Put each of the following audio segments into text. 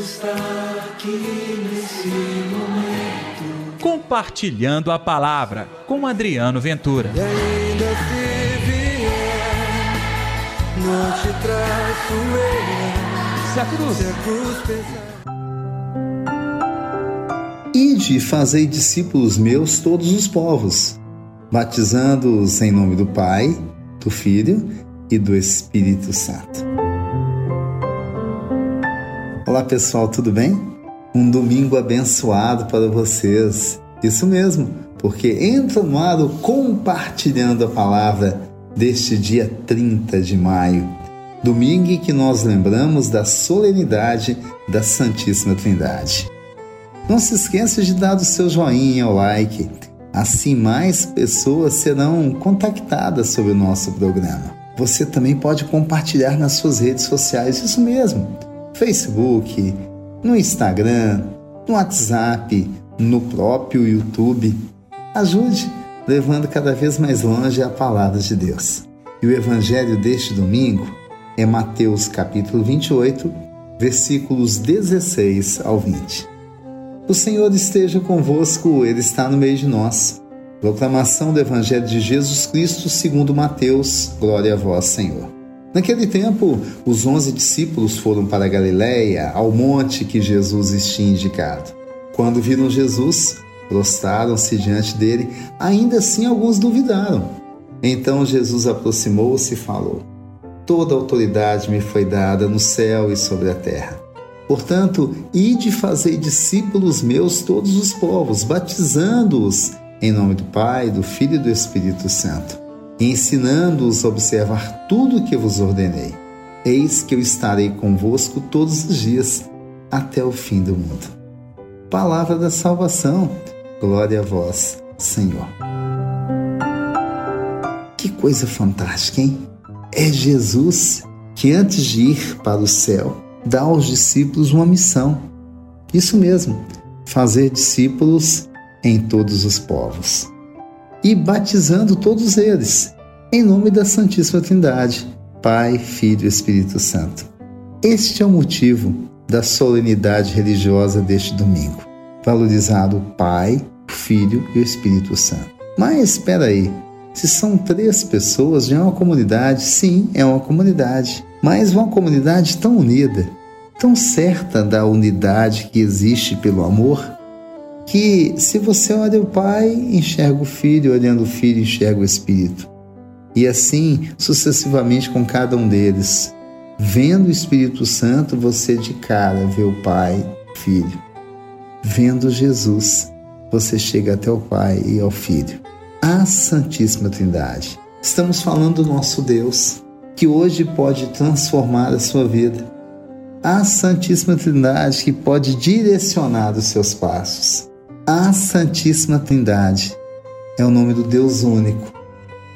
está aqui nesse momento. Compartilhando a palavra com Adriano Ventura. E ainda se vier, não te traço eu. Se a cruz. Se a cruz pesar. Ide e fazei discípulos meus todos os povos, batizando-os em nome do Pai, do Filho e do Espírito Santo. Olá pessoal, tudo bem? Um domingo abençoado para vocês. Isso mesmo, porque entra no ar compartilhando a palavra deste dia 30 de maio, domingo em que nós lembramos da solenidade da Santíssima Trindade. Não se esqueça de dar o seu joinha, o like. Assim mais pessoas serão contactadas sobre o nosso programa. Você também pode compartilhar nas suas redes sociais, isso mesmo. Facebook, no Instagram, no WhatsApp, no próprio YouTube. Ajude, levando cada vez mais longe a palavra de Deus. E o evangelho deste domingo é Mateus capítulo 28, versículos 16 ao 20. O Senhor esteja convosco, Ele está no meio de nós. Proclamação do Evangelho de Jesus Cristo segundo Mateus. Glória a vós, Senhor. Naquele tempo, os onze discípulos foram para Galiléia, ao monte que Jesus tinha indicado. Quando viram Jesus, prostraram-se diante dele, ainda assim alguns duvidaram. Então Jesus aproximou-se e falou: Toda autoridade me foi dada no céu e sobre a terra. Portanto, ide fazer discípulos meus todos os povos, batizando-os em nome do Pai, do Filho e do Espírito Santo, ensinando-os a observar tudo o que vos ordenei. Eis que eu estarei convosco todos os dias, até o fim do mundo. Palavra da salvação. Glória a vós, Senhor. Que coisa fantástica, hein? É Jesus que antes de ir para o céu, dá aos discípulos uma missão. Isso mesmo, fazer discípulos em todos os povos. E batizando todos eles, em nome da Santíssima Trindade, Pai, Filho e Espírito Santo. Este é o motivo da solenidade religiosa deste domingo. Valorizado o Pai, o Filho e o Espírito Santo. Mas espera aí, se são três pessoas, já é uma comunidade? Sim, é uma comunidade mas uma comunidade tão unida, tão certa da unidade que existe pelo amor, que se você olha o Pai, enxerga o Filho, olhando o Filho, enxerga o Espírito. E assim sucessivamente com cada um deles. Vendo o Espírito Santo, você de cara vê o Pai, Filho. Vendo Jesus, você chega até o Pai e ao Filho. A Santíssima Trindade. Estamos falando do nosso Deus que hoje pode transformar a sua vida. A Santíssima Trindade que pode direcionar os seus passos. A Santíssima Trindade é o nome do Deus único,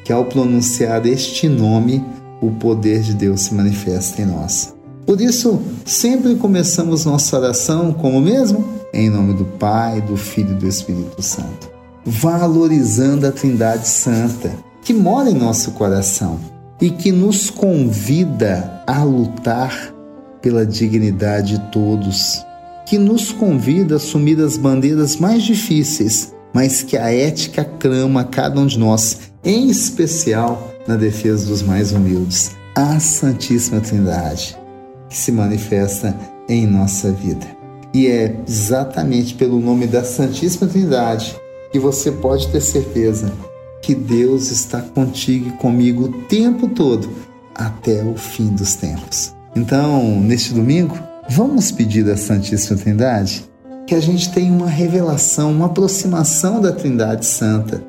que ao pronunciar este nome, o poder de Deus se manifesta em nós. Por isso, sempre começamos nossa oração como mesmo? Em nome do Pai, do Filho e do Espírito Santo. Valorizando a Trindade Santa, que mora em nosso coração e que nos convida a lutar pela dignidade de todos, que nos convida a assumir as bandeiras mais difíceis, mas que a ética clama a cada um de nós, em especial na defesa dos mais humildes, a Santíssima Trindade, que se manifesta em nossa vida. E é exatamente pelo nome da Santíssima Trindade que você pode ter certeza que Deus está contigo e comigo o tempo todo, até o fim dos tempos. Então, neste domingo, vamos pedir à Santíssima Trindade que a gente tenha uma revelação, uma aproximação da Trindade Santa,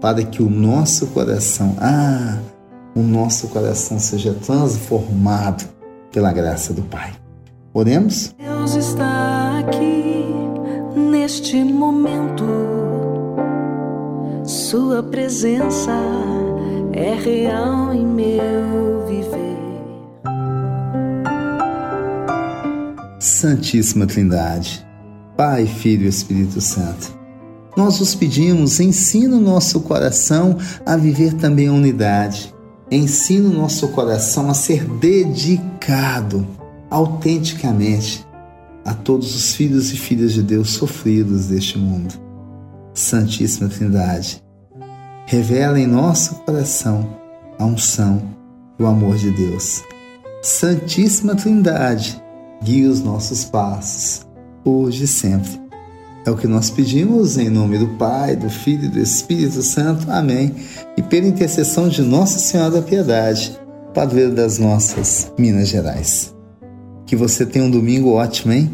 para que o nosso coração, ah, o nosso coração seja transformado pela graça do Pai. Oremos? Deus está aqui neste momento sua presença é real em meu Santíssima Trindade, Pai, Filho e Espírito Santo, nós os pedimos, ensina o nosso coração a viver também a unidade. Ensina o nosso coração a ser dedicado autenticamente a todos os filhos e filhas de Deus sofridos deste mundo. Santíssima Trindade, revela em nosso coração a unção e o amor de Deus. Santíssima Trindade, guia os nossos passos, hoje e sempre. É o que nós pedimos em nome do Pai, do Filho e do Espírito Santo. Amém. E pela intercessão de Nossa Senhora da Piedade, padroeira das nossas Minas Gerais. Que você tenha um domingo ótimo, hein?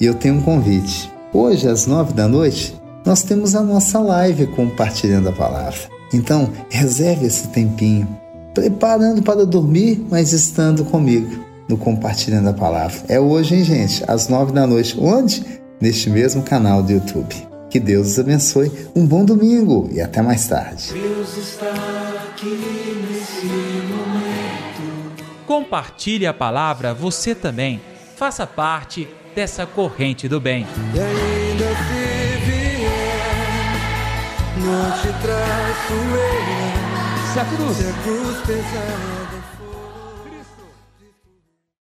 E eu tenho um convite. Hoje, às nove da noite, nós temos a nossa live compartilhando a palavra. Então, reserve esse tempinho, preparando para dormir, mas estando comigo no Compartilhando a Palavra. É hoje, hein, gente? Às nove da noite. Onde? Neste mesmo canal do YouTube. Que Deus os abençoe. Um bom domingo e até mais tarde. Deus está aqui nesse momento. Compartilhe a palavra você também. Faça parte dessa corrente do bem. E ainda se vier, não te traço eu. Se a cruz Se a cruz pesada